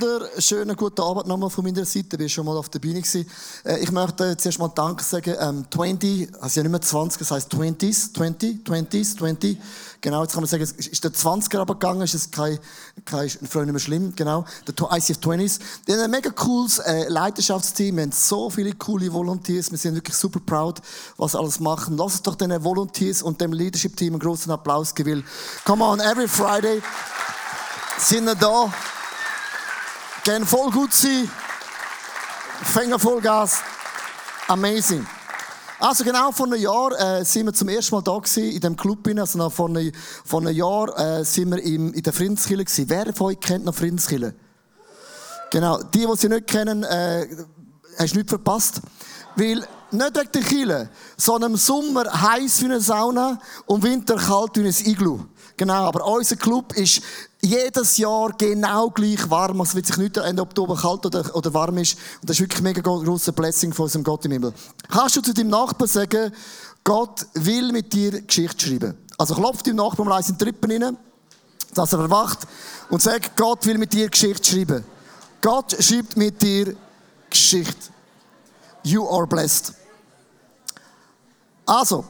Wunderschönen guten Abend nochmal von meiner Seite. Ich war schon mal auf der Bühne. gewesen. Äh, Ich möchte zuerst mal Danke sagen. Ähm, 20, also ja nicht mehr 20, das heisst 20s, 20, 20s, 20. Genau, jetzt kann man sagen, ist der 20er aber gegangen, ist es kein, kein nicht mehr schlimm, genau. Der ICF 20s. Die haben ein mega cooles äh, Leiterschaftsteam, wir haben so viele coole Volunteers, wir sind wirklich super proud, was alles machen. Lass uns doch den Volunteers und dem Leadership-Team einen großen Applaus geben. Come on, every Friday sind wir da. Gehen voll gut sein. Fänger Vollgas. Amazing. Also genau vor einem Jahr äh, sind wir zum ersten Mal da gewesen, in dem Club. Also noch vor einem, vor einem Jahr äh, sind wir im, in der Frindskille gewesen. Wer von euch kennt noch Frindskille? Genau. Die, die sie nicht kennen, äh, hast du nichts verpasst. Weil nicht wegen der Kille, sondern im Sommer heiß wie eine Sauna und im Winter kalt wie ein Iglu. Genau, aber unser Club ist jedes Jahr genau gleich warm. Also wird sich nicht Ende Oktober kalt oder, oder warm ist. Und das ist wirklich ein mega grosser Blessing von unserem Gott im Himmel. Kannst du zu deinem Nachbarn sagen, Gott will mit dir Geschichte schreiben? Also klopf deinem Nachbarn mal in die Rippen rein, dass er erwacht und sagt, Gott will mit dir Geschichte schreiben. Gott schreibt mit dir Geschichte. You are blessed. Also,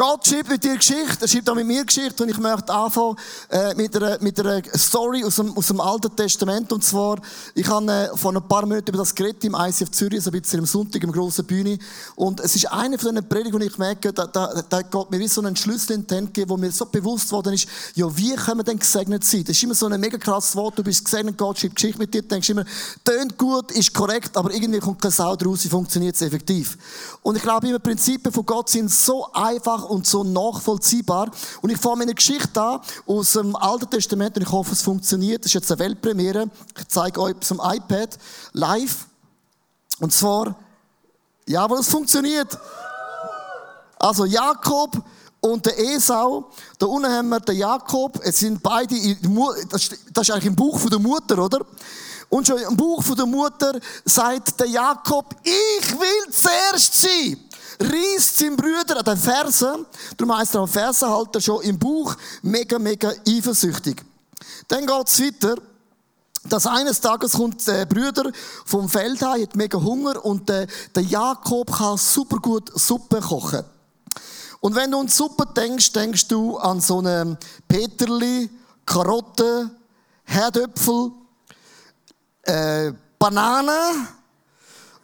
Gott schreibt mit dir Geschichte, er schreibt auch mit mir Geschichte und ich möchte anfangen äh, mit, einer, mit einer Story aus dem, aus dem Alten Testament und zwar, ich habe äh, vor ein paar Monaten über das geredet im ICF Zürich, so ein bisschen am Sonntag im grossen Bühne und es ist eine von diesen Predigten, wo ich merke, da, da, da geht mir wie so einen Schlüssel in die Hand gegeben, wo mir so bewusst worden ist, ja, wie können wir denn gesegnet sein? Das ist immer so ein mega krasses Wort, du bist gesegnet, Gott schreibt Geschichte mit dir, denkst immer, tönt gut, ist korrekt, aber irgendwie kommt keine Sau draus, wie funktioniert es effektiv? Und ich glaube, immer Prinzipien von Gott sind so einfach und so nachvollziehbar. Und ich fange meine Geschichte an aus dem Alten Testament und ich hoffe, es funktioniert. Das ist jetzt eine Weltpremiere. Ich zeige euch zum iPad live. Und zwar, ja, aber es funktioniert. Also Jakob und der Esau. Da unten haben wir den Jakob. Es sind beide, das ist eigentlich im Buch von der Mutter, oder? Und schon im Buch von der Mutter sagt der Jakob, ich will zuerst sein. Reißt seinen Brüder an den Fersen. Darum heisst er am Fersenhalter schon im Buch mega, mega eifersüchtig. Dann geht's weiter. dass eines Tages kommt der Brüder vom Feld heim, hat mega Hunger und der, der Jakob kann super gut Suppe kochen. Und wenn du an Suppe denkst, denkst du an so eine Peterli, Karotten, Herdöpfel, äh, Banane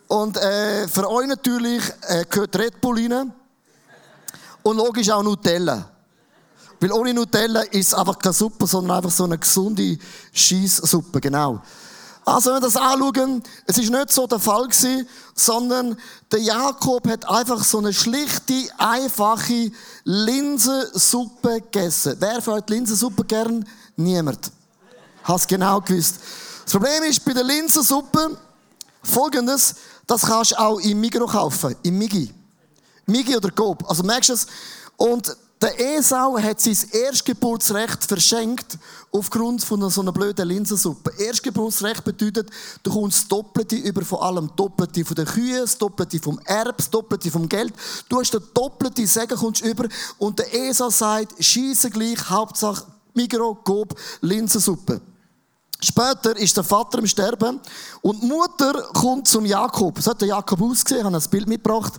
Und äh, für euch natürlich äh, gehört Red Bull rein. Und logisch auch Nutella. Weil ohne Nutella ist es einfach keine Suppe, sondern einfach so eine gesunde Scheisssuppe, genau. Also, wenn wir das anschauen, es ist nicht so der Fall gewesen, sondern der Jakob hat einfach so eine schlichte, einfache Linsensuppe gegessen. Wer hat Linsensuppe gern? Niemand. Hast genau gewusst. Das Problem ist bei der Linsensuppe folgendes, das kannst du auch im Migros kaufen, im Migi. Migi oder Coop. Also merkst du es? Und der Esau hat sein Erstgeburtsrecht verschenkt aufgrund von so einer blöden Linsensuppe. Erstgeburtsrecht bedeutet, du kommst Doppelte über von allem. Doppelte von den Kühen, Doppelte vom Erb, Doppelte vom Geld. Du hast den doppelte Segen kommst über und der Esau sagt, schieße gleich, Hauptsache Migro, Coop, Linsensuppe. Später ist der Vater im Sterben und die Mutter kommt zum Jakob. So hat der Jakob ausgesehen, ich habe ein Bild mitgebracht.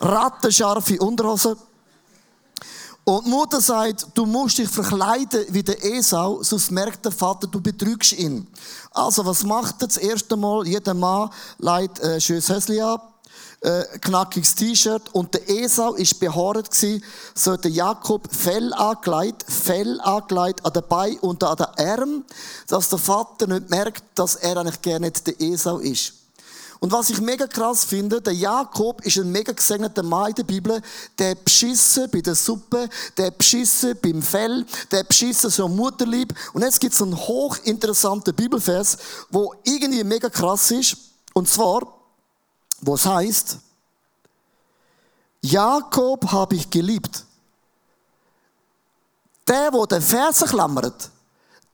Rattenscharfe Unterhose. Und die Mutter sagt, du musst dich verkleiden wie der Esau, sonst merkt der Vater, du betrügst ihn. Also, was macht er das erste Mal? Jeder Mann leitet ein schönes Hösli ab, äh, knackiges T-Shirt und der Esau ist behaart gsi, so der Jakob Fell angelegt, Fell angelegt an den Bein und an den Arm, dass der Vater nicht merkt, dass er eigentlich gerne nicht der Esau ist. Und was ich mega krass finde, der Jakob ist ein mega gesegneter Mann in der Bibel, der beschissen bei der Suppe, der beschissen beim Fell, der beschissen so Mutterlieb. Und jetzt gibt es einen hochinteressanten Bibelvers, wo irgendwie mega krass ist. Und zwar, wo es heißt, Jakob habe ich geliebt. Der, wo den Fersen klammert,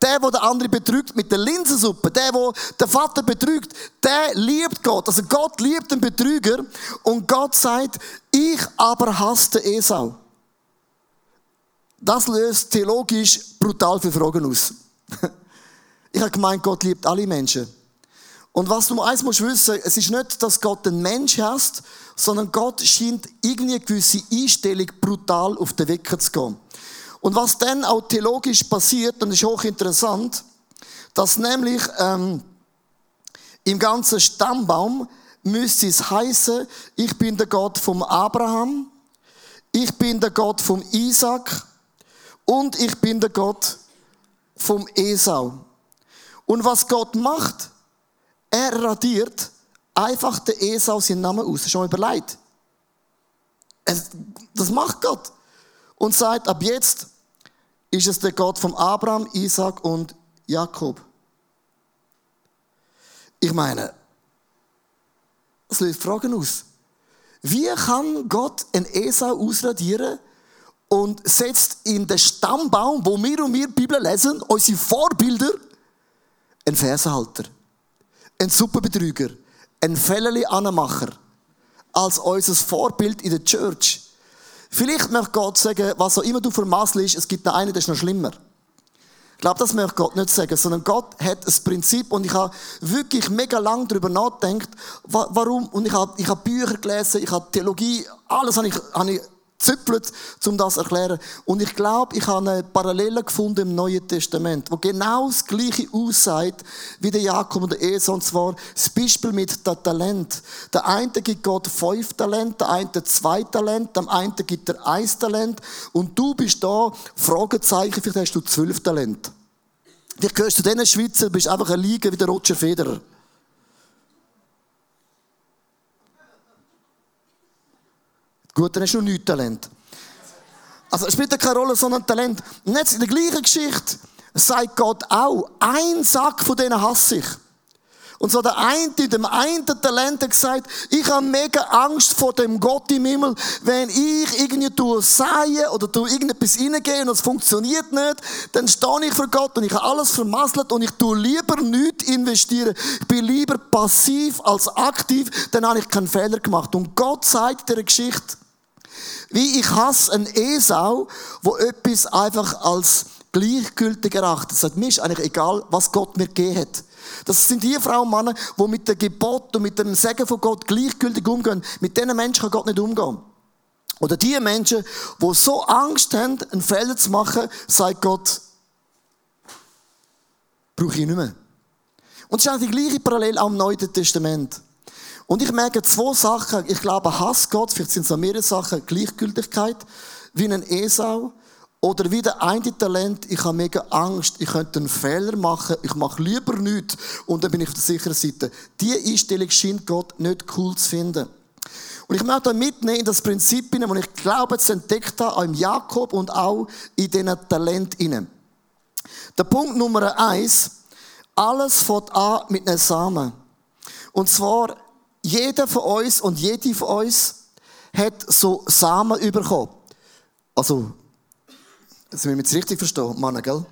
der, wo der andere betrügt mit der Linsensuppe, der, wo der Vater betrügt, der liebt Gott. Also Gott liebt den Betrüger und Gott sagt, ich aber hasste Esau. Das löst theologisch brutal viele Fragen aus. Ich habe gemeint, Gott liebt alle Menschen. Und was du eins musst wissen, es ist nicht, dass Gott den Mensch hasst, sondern Gott scheint irgendwie eine gewisse Einstellung brutal auf den Wecker zu gehen. Und was dann auch theologisch passiert, und das ist hochinteressant, dass nämlich ähm, im ganzen Stammbaum müsste es heißen, ich bin der Gott vom Abraham, ich bin der Gott vom Isaac und ich bin der Gott vom Esau. Und was Gott macht, er radiert einfach der Esau seinen Namen aus. Schon überlegt. Das macht Gott. Und sagt, ab jetzt ist es der Gott von Abraham, Isaac und Jakob. Ich meine, es löst Fragen aus. Wie kann Gott ein Esau ausradieren und setzt in den Stammbaum, wo wir und wir Bibel lesen, unsere Vorbilder, einen Versenhalter, einen Superbetrüger, einen Fälleli-Anmacher, als unser Vorbild in der Church. Vielleicht möchte Gott sagen, was auch immer du vermasselst, es gibt noch einen, der ist noch schlimmer. Ich glaube, das möchte Gott nicht sagen, sondern Gott hat ein Prinzip und ich habe wirklich mega lang darüber nachgedacht, warum, und ich habe, ich habe Bücher gelesen, ich habe Theologie, alles habe ich, habe ich züppelt, um das zu erklären. Und ich glaube, ich habe eine Parallele gefunden im Neuen Testament, wo genau das Gleiche aussagt wie der Jakob und der Esau, und zwar das Beispiel mit dem Talent. Der eine gibt Gott fünf Talent, der eine zwei Talent, dem einen gibt er ein Talent, und du bist da, Fragezeichen, vielleicht hast du zwölf Talent. Vielleicht gehörst du zu diesen Schweizer, bist einfach ein Liga wie der Roger Federer. Gut, dann hast du noch nichts Talent. Also, es spielt keine Rolle, sondern Talent. Und jetzt in der gleichen Geschichte sagt Gott auch, ein Sack von denen hasse ich. Und so der eine, dem einen Talent hat gesagt, ich habe mega Angst vor dem Gott im Himmel, wenn ich irgendwie Seien oder durch irgendetwas reingehe und es funktioniert nicht, dann stehe ich vor Gott und ich habe alles vermasselt und ich tue lieber nichts investieren. Ich bin lieber passiv als aktiv, dann habe ich keinen Fehler gemacht. Und Gott sagt der Geschichte, wie ich hasse einen Esau, wo etwas einfach als gleichgültig erachtet. Sagt, mir ist eigentlich egal, was Gott mir gegeben hat. Das sind die Frauen und Männer, die mit dem Gebot und mit dem Segen von Gott gleichgültig umgehen. Mit diesen Menschen kann Gott nicht umgehen. Oder die Menschen, die so Angst haben, einen Fehler zu machen, sagt Gott, brauche ich nicht mehr. Und es ist eigentlich die gleiche Parallel auch im Neuen Testament. Und ich merke zwei Sachen. Ich glaube, Hass Gott, vielleicht sind es mehrere Sachen, Gleichgültigkeit, wie ein Esau. Oder wie der eine Talent, ich habe mega Angst, ich könnte einen Fehler machen, ich mache lieber nichts und dann bin ich auf der sicheren Seite. Diese Einstellung scheint Gott nicht cool zu finden. Und ich möchte mitnehmen in das Prinzip hinein, das ich glaube, zu entdeckt habe, auch im Jakob und auch in diesen Talent. Der Punkt Nummer eins, alles fängt an mit einem Samen. Und zwar, jeder von uns und jede von uns hat so Samen bekommen. Also, das müssen wir jetzt richtig verstehen, Mann, gell?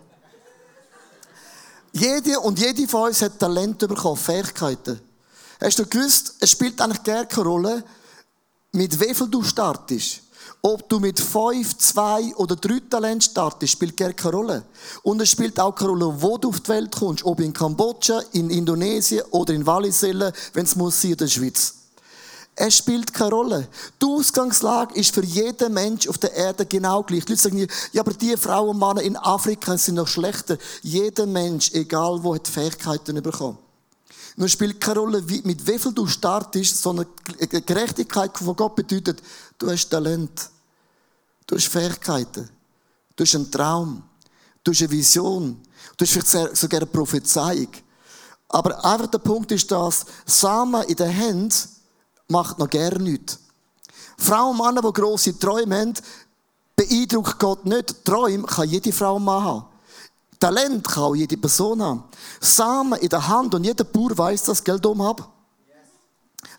Jede und jede von uns hat Talent bekommen, Fähigkeiten. Hast du gewusst, es spielt eigentlich gar keine Rolle, mit wie viel du startest. Ob du mit fünf, zwei oder drei Talent startest, spielt gar keine Rolle. Und es spielt auch keine Rolle, wo du auf die Welt kommst. Ob in Kambodscha, in Indonesien oder in Wallisellen, wenn es muss in der Schweiz. Es spielt keine Rolle. Die Ausgangslage ist für jeden Mensch auf der Erde genau gleich. Die Leute sagen, ja, aber die Frauen und Männer in Afrika sind noch schlechter. Jeder Mensch, egal wo, hat Fähigkeiten bekommen. Nur spielt keine Rolle, mit wie viel du startest, sondern Gerechtigkeit von Gott bedeutet, du hast Talent. Du hast Fähigkeiten. Du hast einen Traum. Du hast eine Vision. Du hast vielleicht sogar eine Prophezeiung. Aber einfach der Punkt ist das, Samen in den Händen macht noch gerne nichts. Frauen und Männer, die grosse Träume haben, beeindruckt Gott nicht. Träume kann jede Frau haben. Talent kann auch jede Person haben. Samen in der Hand und jeder Bauer weiß, dass Geld um hat.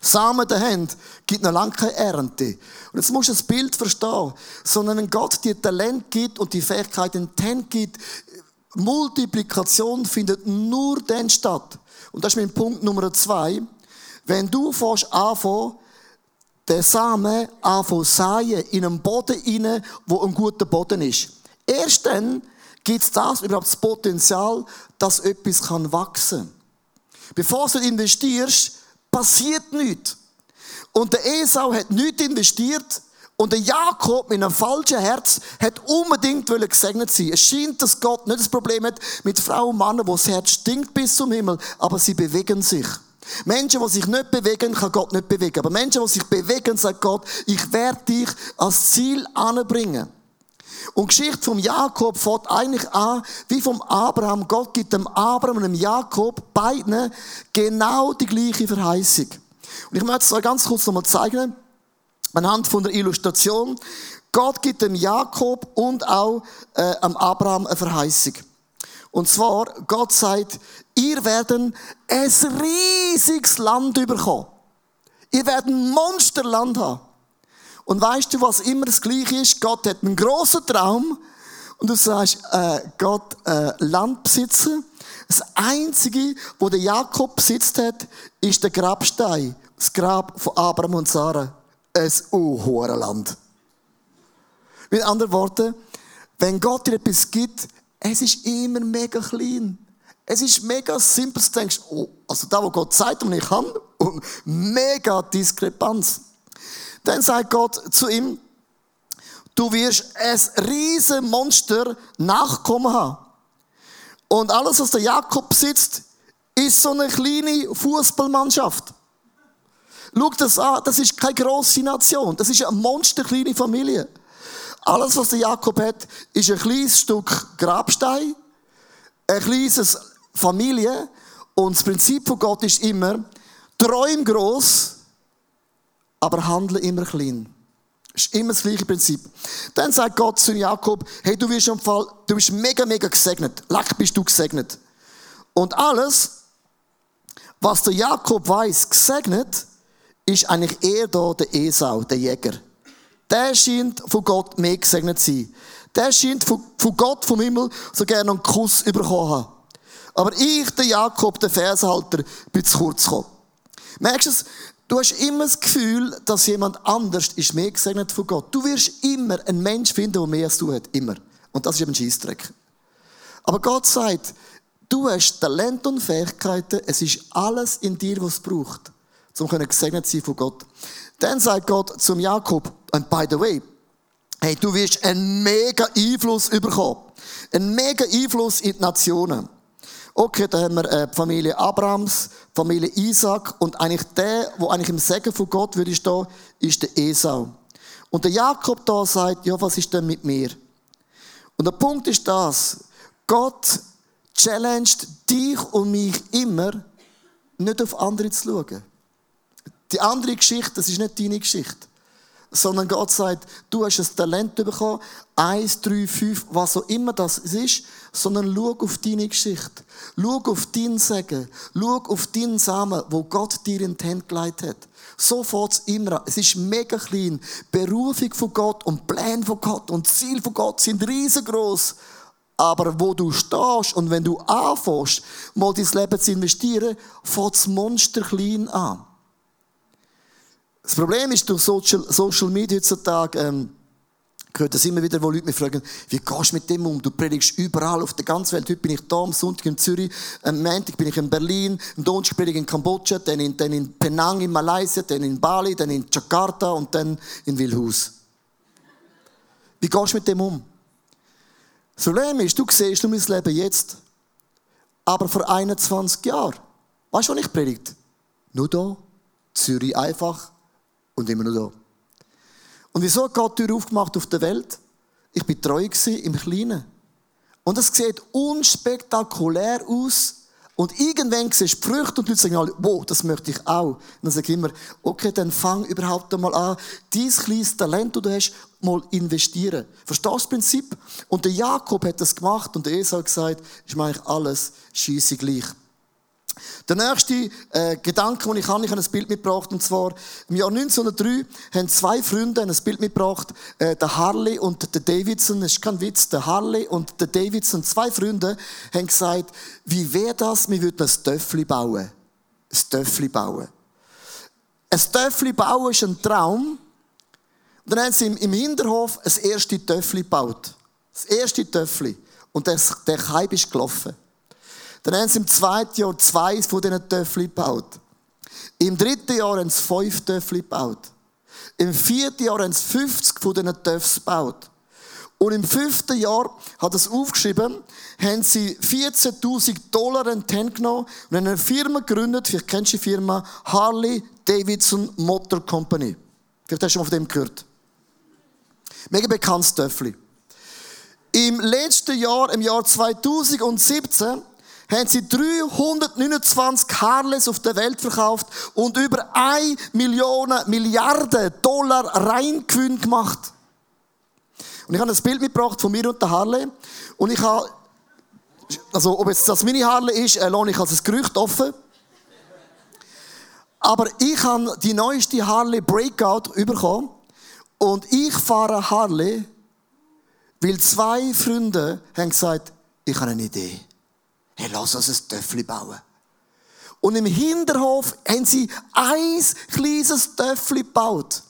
Samen der Hand gibt noch lange keine Ernte. Und jetzt musst du das Bild verstehen. Sondern wenn Gott dir Talent gibt und die Fähigkeit in die gibt, Multiplikation findet nur dann statt. Und das ist mein Punkt Nummer zwei. Wenn du fährst anfangen, den Samen anfangen säen in einen Boden rein, wo ein guter Boden ist. Erst dann gibt es das überhaupt das Potenzial, dass etwas wachsen kann. Bevor du investierst, passiert nichts. Und der Esau hat nichts investiert, und der Jakob mit einem falschen Herz hat unbedingt gesegnet sein. Es scheint, dass Gott nicht das Problem hat mit Frauen und Männern, wo das Herz stinkt bis zum Himmel, aber sie bewegen sich. Menschen, die sich nicht bewegen, kann Gott nicht bewegen. Aber Menschen, die sich bewegen, sagt Gott, ich werde dich als Ziel anbringen. Und Geschichte vom Jakob fängt eigentlich an, wie vom Abraham. Gott gibt dem Abraham und dem Jakob beiden genau die gleiche Verheißung. Und ich möchte es euch ganz kurz nochmal zeigen, anhand von der Illustration. Gott gibt dem Jakob und auch äh, am Abraham eine Verheißung. Und zwar, Gott sagt, ihr werden ein riesiges Land überkommen. Ihr werdet ein Monsterland haben. Und weißt du, was immer das Gleiche ist? Gott hat einen grossen Traum und du sagst, äh, Gott, äh, Landbesitzer. Das Einzige, wo der Jakob besitzt hat, ist der Grabstein. Das Grab von Abraham und Sarah. Ein unhohes Land. Mit anderen Worten, wenn Gott dir etwas gibt, es ist immer mega klein. Es ist mega simpel. Du denkst, oh, also da, wo Gott sagt, und ich kann, und mega Diskrepanz. Dann sagt Gott zu ihm, du wirst ein riesen Monster Nachkommen haben. Und alles, was der Jakob besitzt, ist so eine kleine Fußballmannschaft. Schau das an, das ist keine grosse Nation, das ist eine monsterkleine Familie. Alles, was der Jakob hat, ist ein kleines Stück Grabstein, ein kleines Familie. Und das Prinzip von Gott ist immer, träum groß, aber handle immer klein. Das ist immer das gleiche Prinzip. Dann sagt Gott zu Jakob, hey, du wirst im Fall, du bist mega, mega gesegnet. Leck bist du gesegnet. Und alles, was der Jakob weiß, gesegnet, ist eigentlich eher da der Esau, der Jäger der scheint von Gott mehr gesegnet zu sein. Der scheint von, Gott vom Himmel so gerne einen Kuss bekommen haben. Aber ich, der Jakob, der Vershalter, bin zu kurz gekommen. Merkst du es? Du hast immer das Gefühl, dass jemand anders ist mehr gesegnet von Gott. Du wirst immer einen Mensch finden, der mehr als du hat. Immer. Und das ist eben ein Scheissdreck. Aber Gott sagt, du hast Talent und Fähigkeiten, es ist alles in dir, was es braucht, um gesegnet sein von Gott. Dann sagt Gott zum Jakob, and by the way, hey, du wirst einen mega Einfluss bekommen. Einen mega Einfluss in die Nationen. Okay, da haben wir äh, Familie Abrams, Familie Isaac und eigentlich der, wo eigentlich im Segen von Gott würde stehen, ist der Esau. Und der Jakob da sagt, ja, was ist denn mit mir? Und der Punkt ist das, Gott challenged dich und mich immer, nicht auf andere zu schauen. Die andere Geschichte, das ist nicht deine Geschichte. Sondern Gott sagt, du hast ein Talent bekommen, eins, drei, fünf, was auch immer das ist, sondern schau auf deine Geschichte. Schau auf dein Segen. Schau auf deinen Samen, wo Gott dir in die Hände gelegt hat. So fängt immer an. Es ist mega klein. Berufung von Gott und Pläne von Gott und Ziel von Gott sind riesengroß. Aber wo du stehst und wenn du anfängst, mal dein Leben zu investieren, fängt das Monster klein an. Das Problem ist, durch Social, Social Media heutzutage, ähm, gehört das immer wieder, wo Leute mich fragen, wie gehst du mit dem um? Du predigst überall auf der ganzen Welt. Heute bin ich da, am Sonntag in Zürich, am Montag bin ich in Berlin, am Donnerstag predige ich in Kambodscha, dann in, dann in Penang in Malaysia, dann in Bali, dann in Jakarta und dann in Wilhus. Wie gehst du mit dem um? Das Problem ist, du siehst nur mein Leben jetzt, aber vor 21 Jahren. Weißt du, was ich predigt? Nur da, Zürich einfach und immer nur da. Und wieso hat Gott die Tür aufgemacht auf der Welt? Ich bin treu im Kleinen. Und es sieht unspektakulär aus. Und irgendwann siehst du die Früchte und die Leute sagen, wow, das möchte ich auch. Und dann sage ich immer, okay, dann fang überhaupt einmal an, dein kleines Talent, das du hast, mal investieren. Verstehst du das Prinzip? Und der Jakob hat das gemacht und der Esau hat gesagt, ist mir eigentlich alles scheisse gleich. Der nächste äh, Gedanke, den ich habe, ich habe ein Bild mitgebracht, und zwar im Jahr 1903 haben zwei Freunde ein Bild mitgebracht, äh, der Harley und der Davidson, das ist kein Witz, der Harley und der Davidson, zwei Freunde, haben gesagt, wie wäre das, wir würden ein Töffli bauen. Ein Töffli bauen. Ein Töffli bauen ist ein Traum. Und dann haben sie im, im Hinterhof ein erste Töffli gebaut. Das erste Töffli. Und der, der Kaib ist gelaufen. Dann haben sie im zweiten Jahr zwei von diesen Töffeln gebaut. Im dritten Jahr haben sie fünf Töffel gebaut. Im vierten Jahr haben sie 50 von diesen Töffs gebaut. Und im fünften Jahr, hat es aufgeschrieben, haben sie 14.000 Dollar in die Hand genommen und eine Firma gegründet, vielleicht kennst du die Firma, Harley Davidson Motor Company. Vielleicht hast du schon mal von dem gehört. Mega bekanntes Töffel. Im letzten Jahr, im Jahr 2017, haben sie 329 Harleys auf der Welt verkauft und über 1 Million Milliarden Dollar Reingewinn gemacht. Und ich habe ein Bild mitgebracht von mir und der Harley. Und ich habe, also ob jetzt das meine Harley ist, äh, ich als ein Gerücht offen. Aber ich habe die neueste Harley Breakout bekommen. Und ich fahre Harley, weil zwei Freunde haben gesagt, ich habe eine Idee. Hey, lass uns ein Töffli bauen. Und im Hinterhof haben sie ein kleines Töffli gebaut.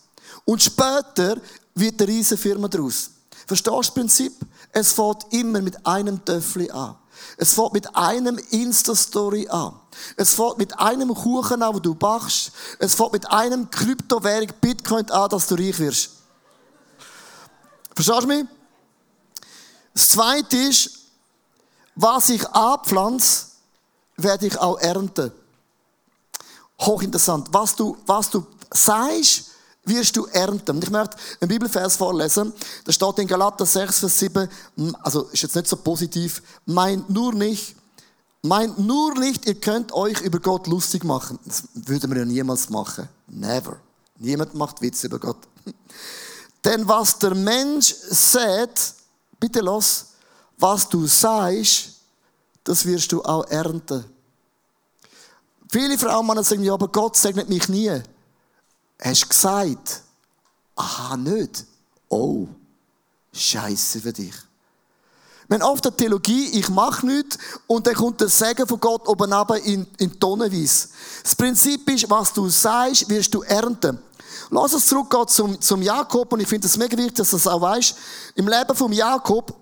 Und später wird eine riesige Firma daraus. Verstehst du das Prinzip? Es fängt immer mit einem Töffli an. Es fängt mit einem Insta-Story an. Es fängt mit einem Kuchen an, wo du bachst. Es fängt mit einem Kryptowährung Bitcoin an, dass du reich wirst. Verstehst du mich? Das zweite ist, was ich abpflanze, werde ich auch ernten. Hochinteressant. Was du, was du sagst, wirst du ernten. Und ich möchte einen Bibelvers vorlesen. Da steht in Galater 6, Vers 7, also ist jetzt nicht so positiv, meint nur nicht, meint nur nicht, ihr könnt euch über Gott lustig machen. Das würde man ja niemals machen. Never. Niemand macht Witze über Gott. Denn was der Mensch sät, bitte los, was du sagst, das wirst du auch ernten. Viele Frauen sagen, ja, aber Gott segnet mich nie. Hast du gesagt? Aha, nicht. Oh, Scheiße für dich. Haben oft eine Theologie, ich mache nichts, und dann kommt der Segen von Gott oben runter in, in Tonnenweise. Das Prinzip ist, was du sagst, wirst du ernten. Lass uns zurückgehen zum, zum Jakob, und ich finde es mega wichtig, dass du das auch weißt. Im Leben vom Jakob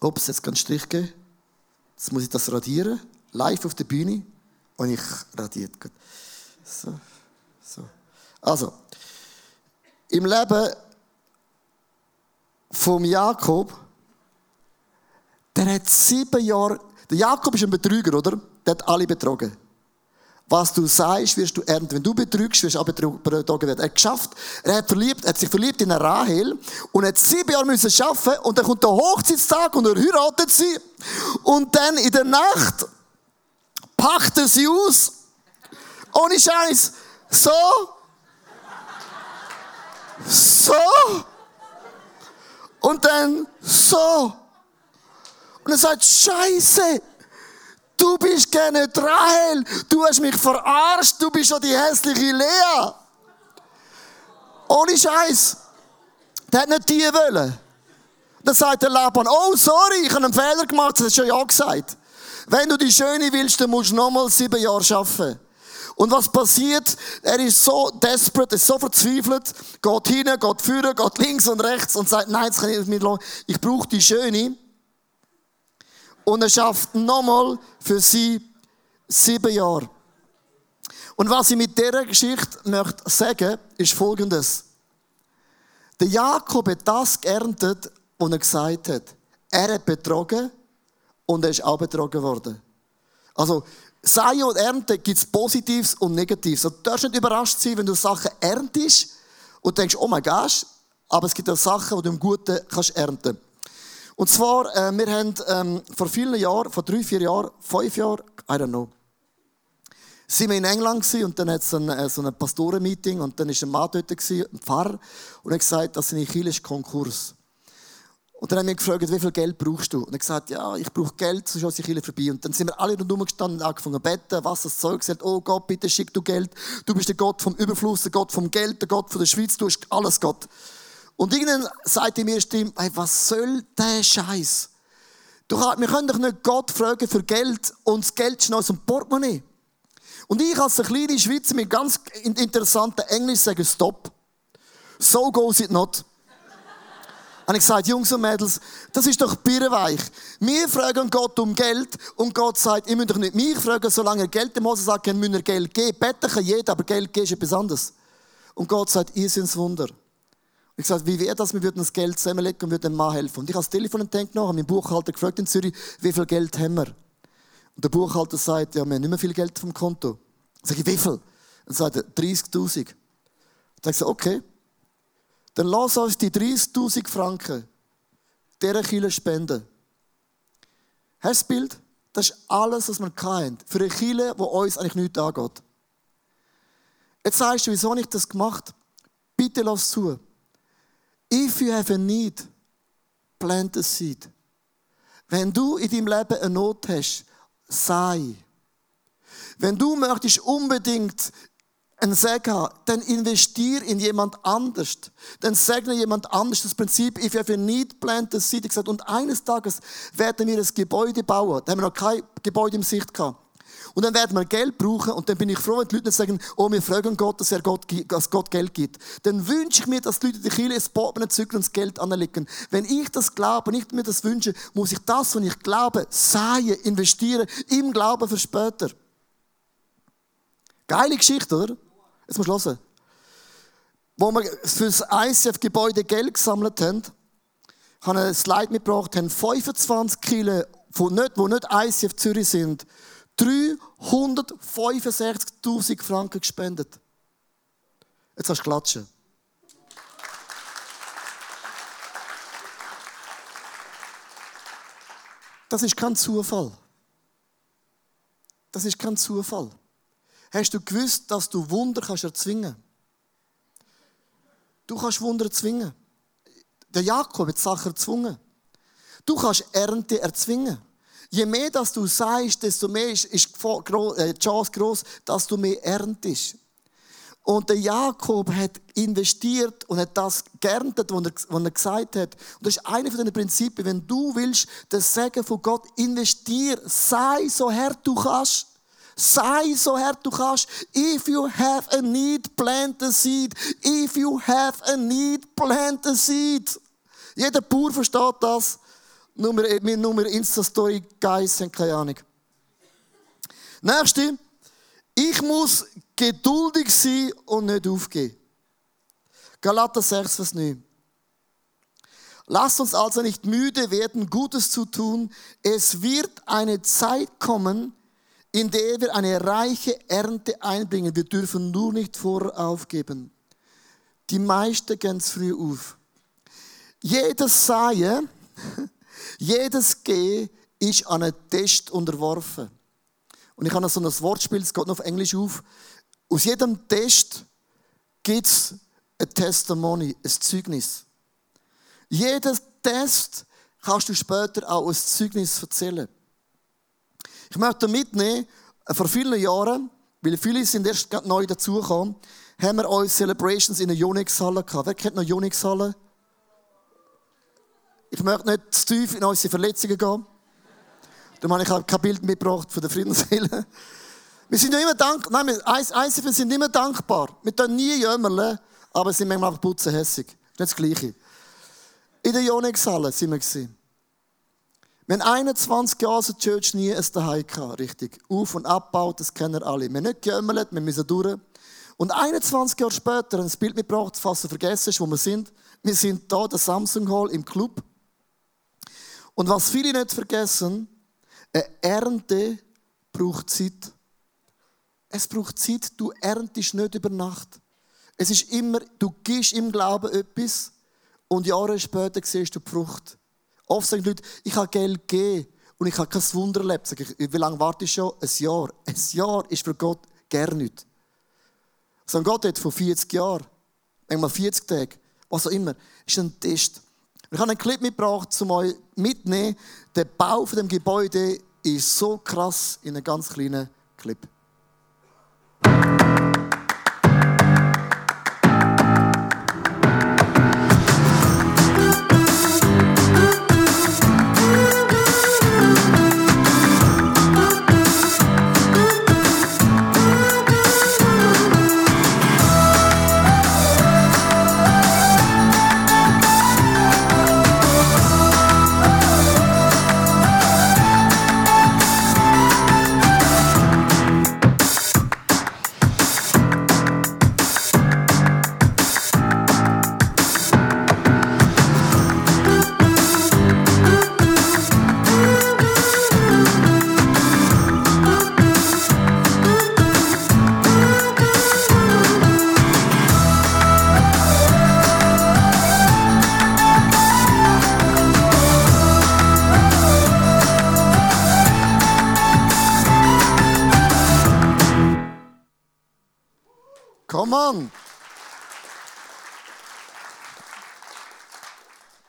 Ups, jetzt ganz Strich geben. Jetzt muss ich das radieren. Live auf der Bühne. Und ich radiert. So. So. Also. Im Leben vom Jakob, der hat sieben Jahre, Der Jakob ist ein Betrüger, oder? Der hat alle betrogen. Was du sagst, wirst du ernten. Wenn du betrügst, wirst du auch betrogen werden. Er hat geschafft, er hat, verliebt, er hat sich verliebt in Rahel und hat sieben Jahre müssen arbeiten und dann kommt der Hochzeitstag und er heiratet sie und dann in der Nacht packt er sie aus. Ohne Scheiß. So. So. Und dann so. Und er sagt, Scheiße. Du bist keine Rahel. Du hast mich verarscht. Du bist schon die hässliche Lea. Ohne Scheiß. Der hat nicht die wollen. Dann sagt der Laban, oh, sorry, ich habe einen Fehler gemacht. Das hast du ja gesagt. Wenn du die Schöne willst, dann musst du nochmal sieben Jahre arbeiten. Und was passiert? Er ist so desperate, ist so verzweifelt, geht hin, geht führen, geht links und rechts und sagt, nein, das kann ich nicht mit Ich brauche die Schöne. Und er schafft nochmal für sie sieben Jahre. Und was ich mit dieser Geschichte möchte sagen, ist Folgendes. Der Jakob hat das geerntet, was er gesagt hat. Er hat betrogen und er ist auch betrogen worden. Also, Säen und Ernte gibt es Positives und Negatives. Du darfst nicht überrascht sein, wenn du Sachen erntest und denkst, oh mein Gott, aber es gibt auch Sachen, die du im Guten kannst ernten Und zwar, äh, wir haben ähm, vor vielen Jahren, vor drei, vier Jahren, fünf Jahren, I don't know, sind wir in England gewesen, und dann hat es ein, äh, so ein Pastorenmeeting und dann war ein Mann dort, gewesen, ein Pfarrer, und er hat gesagt, dass seine Kirche ist Konkurs. Und dann haben wir gefragt, wie viel Geld brauchst du? Und er hat gesagt, ja, ich brauche Geld, sonst ist die vorbei. Und dann sind wir alle rundherum gestanden und angefangen zu beten, was das Zeug sagt. Oh Gott, bitte schick du Geld. Du bist der Gott vom Überfluss, der Gott vom Geld, der Gott von der Schweiz, du hast alles Gott. Und irgendwann sagte mir Stimme, hey, was soll der Scheiß? Wir können doch nicht Gott fragen für Geld und das Geld ist aus dem Portemonnaie. Und ich als eine kleine Schweizer mit ganz interessanten Englisch sage, stop. So goes it not habe ich gesagt, Jungs und Mädels, das ist doch birrenweich. Wir fragen Gott um Geld und Gott sagt, ihr müsst doch nicht mich fragen, solange er Geld dem Mose sagt, müsst ihr Geld geben. Betten kann jeder, aber Geld geben ist etwas anderes. Und Gott sagt, ihr seid das Wunder. Ich sagte, wie wäre das, wir würden das Geld zusammenlegen und würden dem Mann helfen. Und ich habe das Telefon entdeckt noch, habe meinen Buchhalter gefragt in Zürich, wie viel Geld haben wir? Und der Buchhalter sagt, ja, wir haben nicht mehr viel Geld vom Konto. Sag ich, wie viel? Und sagt er, 30.000. Dann sage ich, okay. Dann lass uns die 30.000 Franken dieser Kille spenden. Hast du das Bild? Das ist alles, was wir haben. Für eine Kille, die uns eigentlich nichts angeht. Jetzt sagst du, wieso habe ich das gemacht? Bitte lass zu. If you have a need, plant a seed. Wenn du in deinem Leben eine Not hast, sei. Wenn du möchtest unbedingt einen Segen haben, dann investier in jemand anders. Dann segne jemand anders. Das Prinzip, if you have a need, plant a seed. Und eines Tages werden wir ein Gebäude bauen. Da haben wir noch kein Gebäude im Sicht gehabt. Und dann werden wir Geld brauchen und dann bin ich froh, wenn die Leute sagen, oh, wir fragen Gott, dass er Gott, dass Gott Geld gibt. Dann wünsche ich mir, dass die Leute die Kirche ins Portemonnaie zügeln und das Geld anlegen. Wenn ich das glaube und ich mir das wünsche, muss ich das, was ich glaube, säen, investieren, im Glauben für später. Geile Geschichte, oder? Jetzt musst du hören. Wo wir für das ICF-Gebäude Geld gesammelt haben, habe ich ein Slide mitgebracht, haben 25 Kilo, wo nicht ICF Zürich sind, 365.000 Franken gespendet. Jetzt hast du klatschen. Das ist kein Zufall. Das ist kein Zufall. Hast du gewusst, dass du Wunder kannst erzwingen? Du kannst Wunder erzwingen. Der Jakob hat Sachen erzwungen. Du kannst Ernte erzwingen. Je mehr dass du sagst, desto mehr ist, äh, die Chance groß, dass du mehr erntest. Und der Jakob hat investiert und hat das geerntet, was er, was er gesagt hat. Und das ist eine von den Prinzipien. Wenn du willst, das Segen von Gott investier, sei so hart du kannst. Sei so hart du kannst. If you have a need, plant a seed. If you have a need, plant a seed. Jeder Bauer versteht das. Nur wir nur Insta-Story Guys haben keine Ahnung. Nächste. Ich muss geduldig sein und nicht aufgeben. Galater 6, Vers 9. Lasst uns also nicht müde werden, Gutes zu tun. Es wird eine Zeit kommen, in der wir eine reiche Ernte einbringen. Wir dürfen nur nicht voraufgeben. Die meisten gehen früh auf. Jedes Seien, jedes Geh ist an einen Test unterworfen. Und ich habe so ein Wortspiel, es geht noch auf Englisch auf. Aus jedem Test gibt es ein Testimony, ein Zeugnis. Jeder Test kannst du später auch als Zeugnis erzählen. Ich möchte mitnehmen, vor vielen Jahren, weil viele sind erst neu dazugekommen, haben wir uns Celebrations in der Unix-Halle gehabt. Wer kennt noch Unix-Halle? Ich möchte nicht zu tief in unsere Verletzungen gehen. Darum habe ich kein Bild mitgebracht von der Friedenswille. Wir sind ja immer dankbar. Nein, eins, wir sind immer dankbar. Wir tun nie jämmerle, aber sind manchmal auch putzenhässig. Das ist das Gleiche. In der Jonexhalle sind wir gewesen. Wir haben 21 Jahre so Church nie ein Daheim gehabt, richtig. Auf- und abbaut, das kennen alle. Wir haben nicht geömmelt, wir müssen durch. Und 21 Jahre später, ein Bild mitgebracht, du vergessen hast, wo wir sind. Wir sind da, der Samsung Hall im Club. Und was viele nicht vergessen, eine Ernte braucht Zeit. Es braucht Zeit, du erntest nicht über Nacht. Es ist immer, du gibst im Glauben etwas und Jahre später siehst du die Frucht. Oft sagen die Leute, ich habe Geld gegeben und ich habe kein Wunder erlebt. Sag ich, wie lange warte ich schon? Ein Jahr. Ein Jahr ist für Gott gar nichts. So ein Gott hat vor 40 Jahren, manchmal 40 Tage, was auch immer, ist ein Test. Ich habe einen Clip mitgebracht, um euch mitzunehmen. Der Bau von dem Gebäude ist so krass in einem ganz kleinen Clip.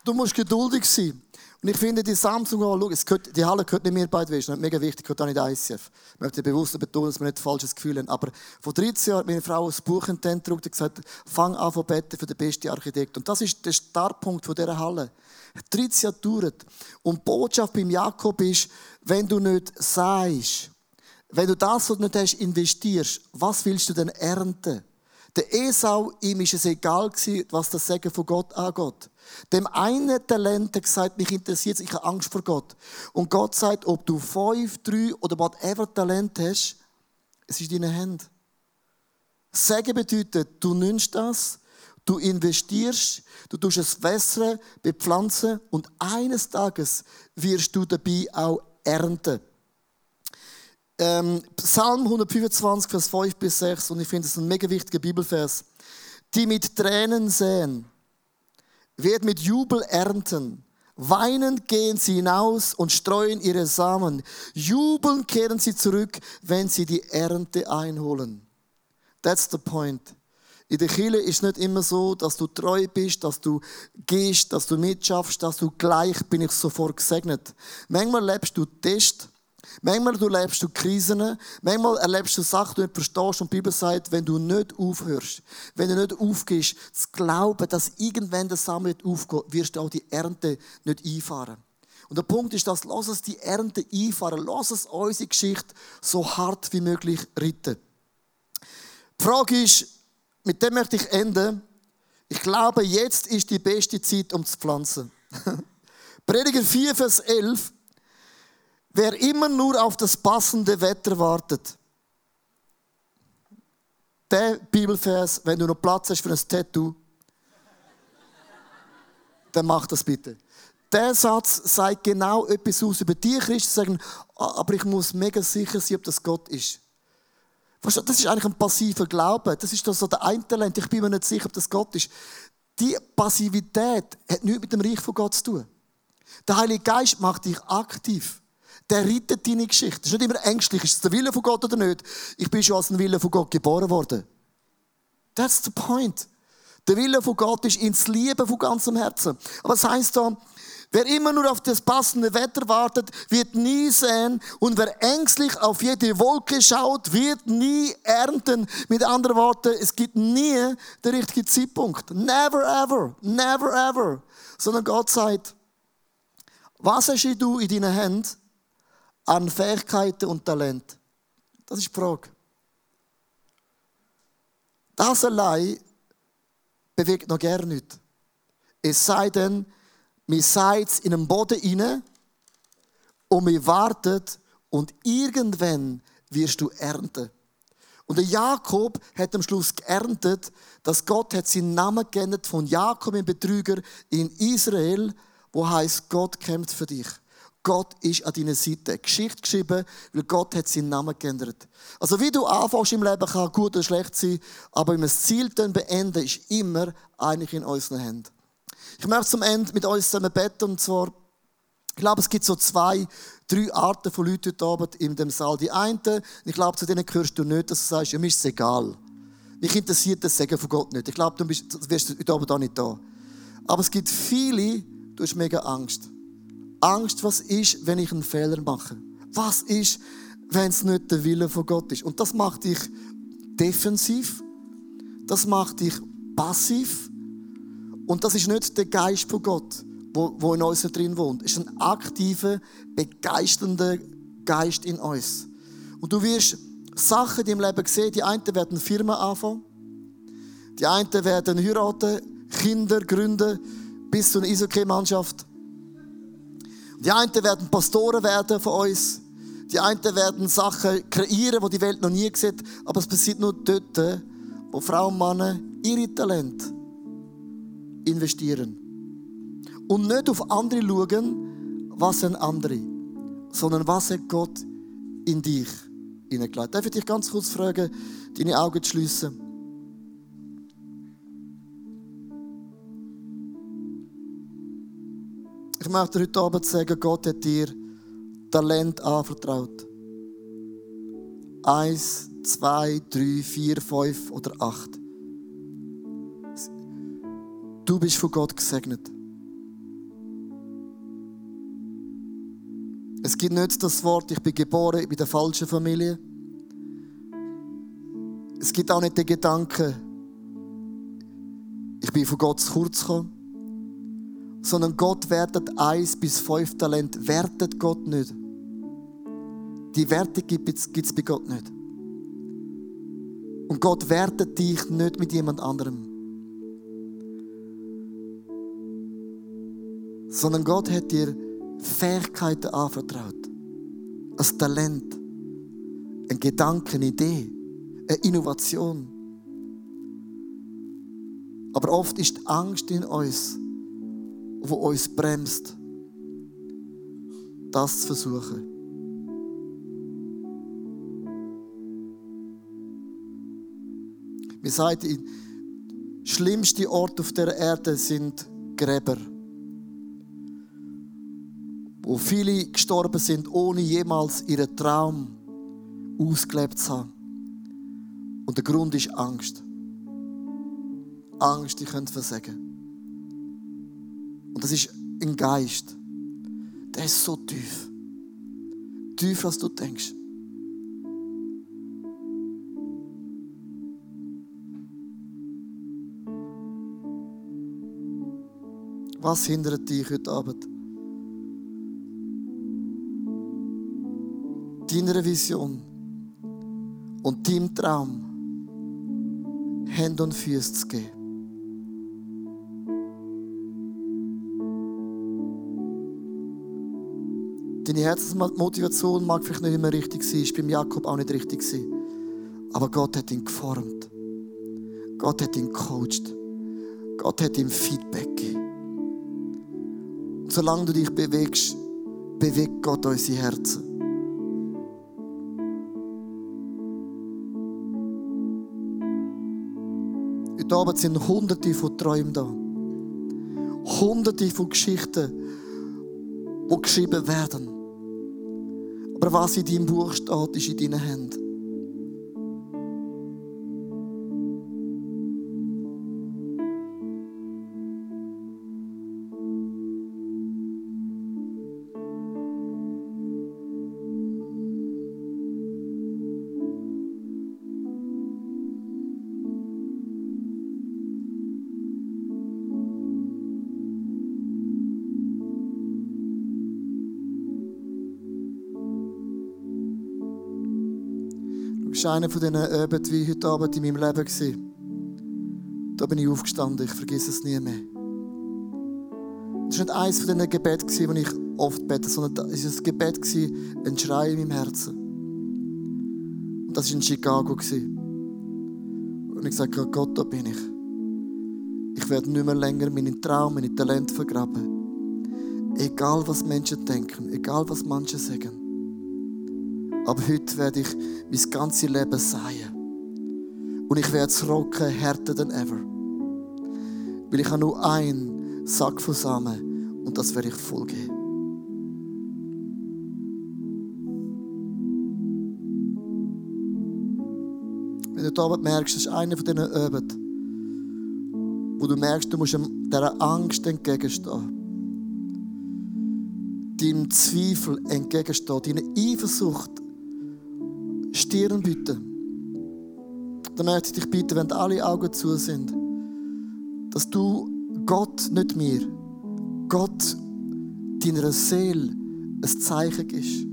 Du musst geduldig sein. Und ich finde, die Samsung, schau, es gehört, die Halle gehört nicht mir beide Wesen, mega wichtig, gehört auch nicht ICF. Ich möchte bewusst betonen, dass wir nicht ein falsches Gefühl haben. Aber vor 13 Jahren hat meine Frau ein Buch entdeckt und gesagt, fang an von beten für den besten Architekt. Und das ist der Startpunkt von dieser Halle. 13 Jahre gedauert. Und die Botschaft beim Jakob ist, wenn du nicht sagst, wenn du das, was du nicht hast, investierst, was willst du denn ernten? Der Esau, ihm ist es egal gewesen, was das Segen von Gott angeht. Dem einen Talent hat gesagt, mich interessiert es, ich habe Angst vor Gott. Und Gott sagt, ob du fünf, drei oder whatever Talent hast, es ist in deinen Händen. Segen bedeutet, du nimmst das, du investierst, du tust es wässern, bepflanzen und eines Tages wirst du dabei auch ernten. Ähm, Psalm 125, Vers 5 bis 6, und ich finde es ein mega wichtiger Bibelvers. Die mit Tränen säen, wird mit Jubel ernten. Weinend gehen sie hinaus und streuen ihre Samen. Jubelnd kehren sie zurück, wenn sie die Ernte einholen. That's the point. In der Kirche ist nicht immer so, dass du treu bist, dass du gehst, dass du mitschaffst, dass du gleich bin ich sofort gesegnet. Manchmal lebst du Test, Manchmal erlebst du Krisen, manchmal erlebst du Sachen, die du nicht verstehst und die Bibel sagt, wenn du nicht aufhörst, wenn du nicht aufgehst, zu glauben, dass irgendwann der Samen wird aufgehen, wirst du auch die Ernte nicht einfahren. Und der Punkt ist, dass lass uns die Ernte einfahren, lass uns unsere Geschichte so hart wie möglich retten. Die Frage ist, mit dem möchte ich enden. Ich glaube, jetzt ist die beste Zeit, um zu pflanzen. Prediger 4, Vers 11. Wer immer nur auf das passende Wetter wartet, der Bibelvers, wenn du noch Platz hast für ein Tattoo, dann mach das bitte. Der Satz sagt genau etwas aus über dich, Christen sagen, aber ich muss mega sicher sein, ob das Gott ist. Das ist eigentlich ein passiver Glaube. Das ist so der eine Talent. Ich bin mir nicht sicher, ob das Gott ist. Die Passivität hat nichts mit dem Reich von Gott zu tun. Der Heilige Geist macht dich aktiv. Der rettet deine Geschichte. Das ist nicht immer ängstlich. Ist es der Wille von Gott oder nicht? Ich bin schon als ein Wille von Gott geboren worden. That's the point. Der Wille von Gott ist ins Lieben von ganzem Herzen. Aber was heißt da, Wer immer nur auf das passende Wetter wartet, wird nie sehen. Und wer ängstlich auf jede Wolke schaut, wird nie ernten. Mit anderen Worten, es gibt nie den richtigen Zeitpunkt. Never ever. Never ever. Sondern Gott sagt, was hast du in deinen Händen an Fähigkeiten und Talent? Das ist die Frage. Das allein bewegt noch gar nicht. Es sei denn, wir seid in den Boden inne und wir wartet und irgendwann wirst du ernten. Und der Jakob hat am Schluss geerntet, dass Gott hat seinen Namen geändert von Jakob, dem Betrüger, in Israel, wo heißt Gott kämpft für dich. Gott ist an deiner Seite. Geschichte geschrieben, weil Gott hat seinen Namen geändert. Also wie du anfängst im Leben, kann gut oder schlecht sein, aber wenn wir das Ziel beenden, ist immer eigentlich in unseren Händen. Ich möchte zum Ende mit uns zusammen beten, und zwar, ich glaube, es gibt so zwei, drei Arten von Leuten heute Abend in dem Saal. Die einen, ich glaube, zu denen gehörst du nicht, dass du sagst, ja, mir ist es egal. Mich interessiert das Segen von Gott nicht. Ich glaube, du, bist, wirst heute Abend auch nicht da. Aber es gibt viele, du hast mega Angst. Angst, was ist, wenn ich einen Fehler mache? Was ist, wenn es nicht der Wille von Gott ist? Und das macht dich defensiv. Das macht dich passiv. Und das ist nicht der Geist von Gott, wo, wo in uns drin wohnt. Es ist ein aktiver, begeisternder Geist in uns. Und du wirst Sachen deinem Leben sehen. Die einen werden Firmen anfangen. Die einen werden heiraten, Kinder gründen, bis zu einer Eishockey-Mannschaft. Die einen werden Pastoren werden von uns. Die einen werden Sachen kreieren, die die Welt noch nie sieht. Aber es passiert nur dort, wo Frauen und Männer ihre Talente investieren. Und nicht auf andere schauen, was sind andere, sondern was hat Gott in dich hineingelegt. Darf ich dich ganz kurz fragen, deine Augen zu schliessen? Ich möchte heute Abend sagen, Gott hat dir Talent anvertraut. Eins, zwei, drei, vier, fünf oder acht. Du bist von Gott gesegnet. Es gibt nicht das Wort, ich bin geboren in der falschen Familie. Es gibt auch nicht den Gedanken, ich bin von Gott zu kurz gekommen. Sondern Gott wertet eins bis fünf Talent, wertet Gott nicht. Die Werte gibt es bei Gott nicht. Und Gott wertet dich nicht mit jemand anderem. sondern Gott hat dir Fähigkeiten anvertraut. Ein Talent, ein Gedanke, eine Idee, eine Innovation. Aber oft ist die Angst in uns, wo uns bremst, das zu versuchen. Wir sagen, die schlimmsten Orte auf der Erde sind Gräber wo viele gestorben sind, ohne jemals ihren Traum ausgelebt zu haben. Und der Grund ist Angst. Angst, die könnt versagen. Und das ist ein Geist. Der ist so tief. Tiefer, als du denkst. Was hindert dich heute Abend? deiner Vision und deinem Traum Hände und Füße zu geben. Deine Herzensmotivation mag vielleicht nicht immer richtig sein, ist beim Jakob auch nicht richtig sein. Aber Gott hat ihn geformt. Gott hat ihn gecoacht. Gott hat ihm Feedback gegeben. Und solange du dich bewegst, bewegt Gott unsere Herzen. Heute Abend sind hunderte von Träumen da. Hunderte von Geschichten, die geschrieben werden. Aber was in deinem Buch steht, ist in deinen Händen. War einer von diesen Abenden wie heute Abend in meinem Leben. gewesen. Da bin ich aufgestanden, ich vergesse es nie mehr. Das war nicht eines von diesen Gebeten, die ich oft bete, sondern es war ein Gebet, ein Schrei in meinem Herzen. Und das war in Chicago. Und ich sagte, Gott, da bin ich. Ich werde nicht mehr länger meinen Traum, meine Talente vergraben. Egal, was Menschen denken, egal, was manche sagen. Aber heute werde ich mein ganzes Leben säen. Und ich werde es rocken, härter denn ever. Weil ich habe nur einen Sack von Samen und das werde ich voll geben. Wenn du Abend merkst, das ist einer von diesen Abenden, wo du merkst, du musst dieser Angst entgegenstehen. Deinem Zweifel entgegenstehen, deiner Eifersucht Stirn bieten. Dann möchte ich dich bitten, wenn alle Augen zu sind, dass du Gott, nicht mir, Gott deiner Seele ein Zeichen gibst.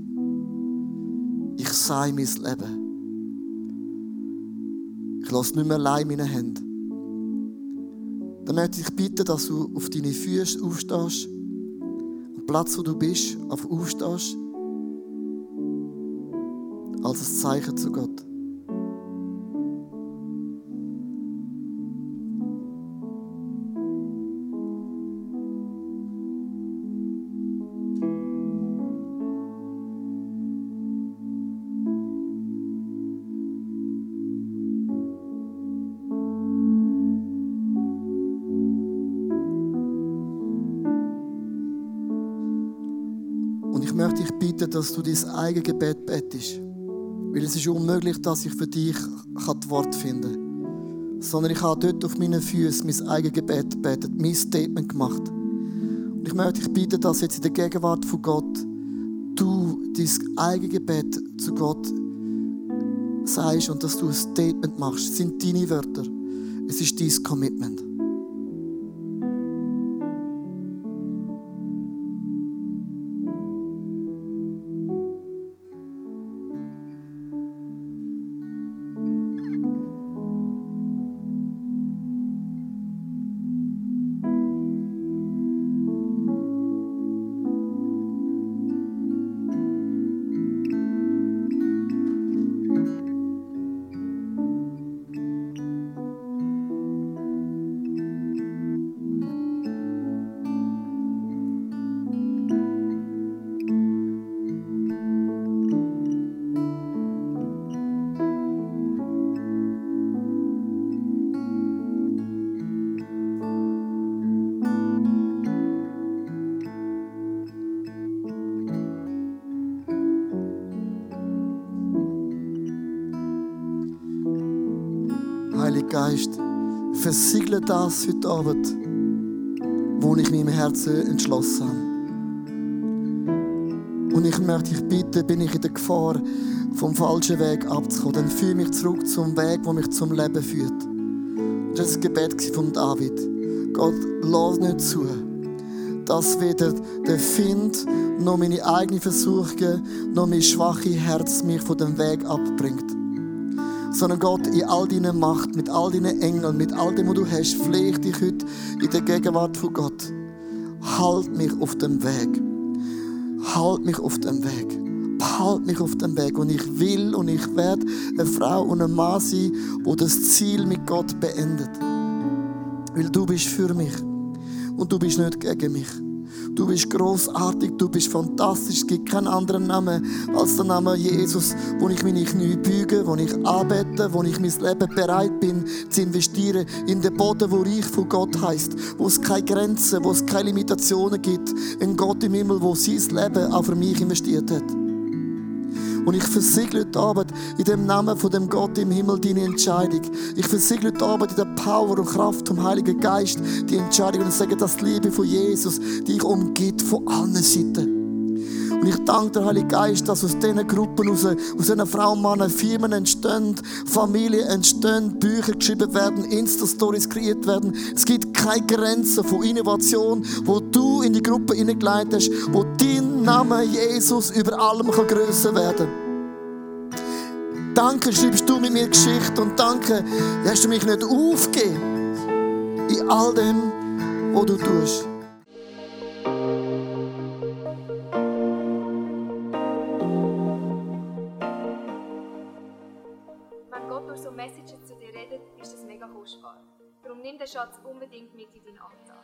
Ich sei mein Leben. Ich lasse nicht mehr allein meine Hände. Dann möchte ich bitten, dass du auf deine Füße aufstehst, am Platz, wo du bist, auf aufstehst als ein Zeichen zu Gott. Und ich möchte dich bitten, dass du dein eigenes Gebet bettest. Weil es ist unmöglich, dass ich für dich das Wort finden kann. Sondern ich habe dort auf meinen Füßen mein eigenes Gebet gebetet, mein Statement gemacht. Und ich möchte dich bitten, dass jetzt in der Gegenwart von Gott du dein eigenes Gebet zu Gott sagst und dass du ein Statement machst. Es sind deine Wörter. Es ist dein Commitment. Das heute Abend, wo ich meinem Herzen entschlossen habe. Und ich möchte dich bitten, bin ich in der Gefahr, vom falschen Weg abzukommen, dann führe mich zurück zum Weg, der mich zum Leben führt. Das war das Gebet von David. Gott, lass nicht zu, dass weder der Find noch meine eigenen Versuche noch mein schwaches Herz mich von dem Weg abbringt sondern Gott, in all deiner Macht, mit all deinen Engeln, mit all dem, was du hast, flehe ich dich heute in der Gegenwart von Gott. Halt mich auf dem Weg. Halt mich auf dem Weg. Halt mich auf dem Weg. Und ich will und ich werde eine Frau und ein Mann sein, wo das Ziel mit Gott beendet. Weil du bist für mich. Und du bist nicht gegen mich. Du bist großartig, du bist fantastisch. Es gibt keinen anderen Namen als der Name Jesus, wo ich meine Knie büge, wo ich arbeite, wo ich mein Leben bereit bin zu investieren in den Boden, wo reich von Gott heißt, wo es keine Grenzen, wo es keine Limitationen gibt. Ein Gott im Himmel, wo sein Leben auch für mich investiert hat. Und ich versiegle heute Abend in dem Namen von dem Gott im Himmel deine Entscheidung. Ich versiegle heute Abend in der Power und Kraft vom Heiligen Geist die Entscheidung und sage, dass die Liebe von Jesus dich umgibt von allen Seiten. Und ich danke dir, Heiliger Geist, dass aus diesen Gruppen, aus, aus diesen Frauen, Männern, Firmen entstehen, Familien entstehen, Bücher geschrieben werden, Insta-Stories kreiert werden. Es gibt keine Grenzen von Innovation, wo du in die Gruppe hineingeleitet hast, wo dein Name Jesus über allem kann grösser werden Danke, schreibst du mit mir Geschichte und danke, hast du mich nicht aufgegeben in all dem, was du tust. Schatz unbedingt mit in deinen Alltag.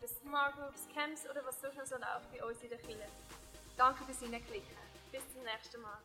über Smart Groups, Camps oder was sonst noch so bei uns in der Kirche. Danke fürs Hineinklicken. Bis zum nächsten Mal.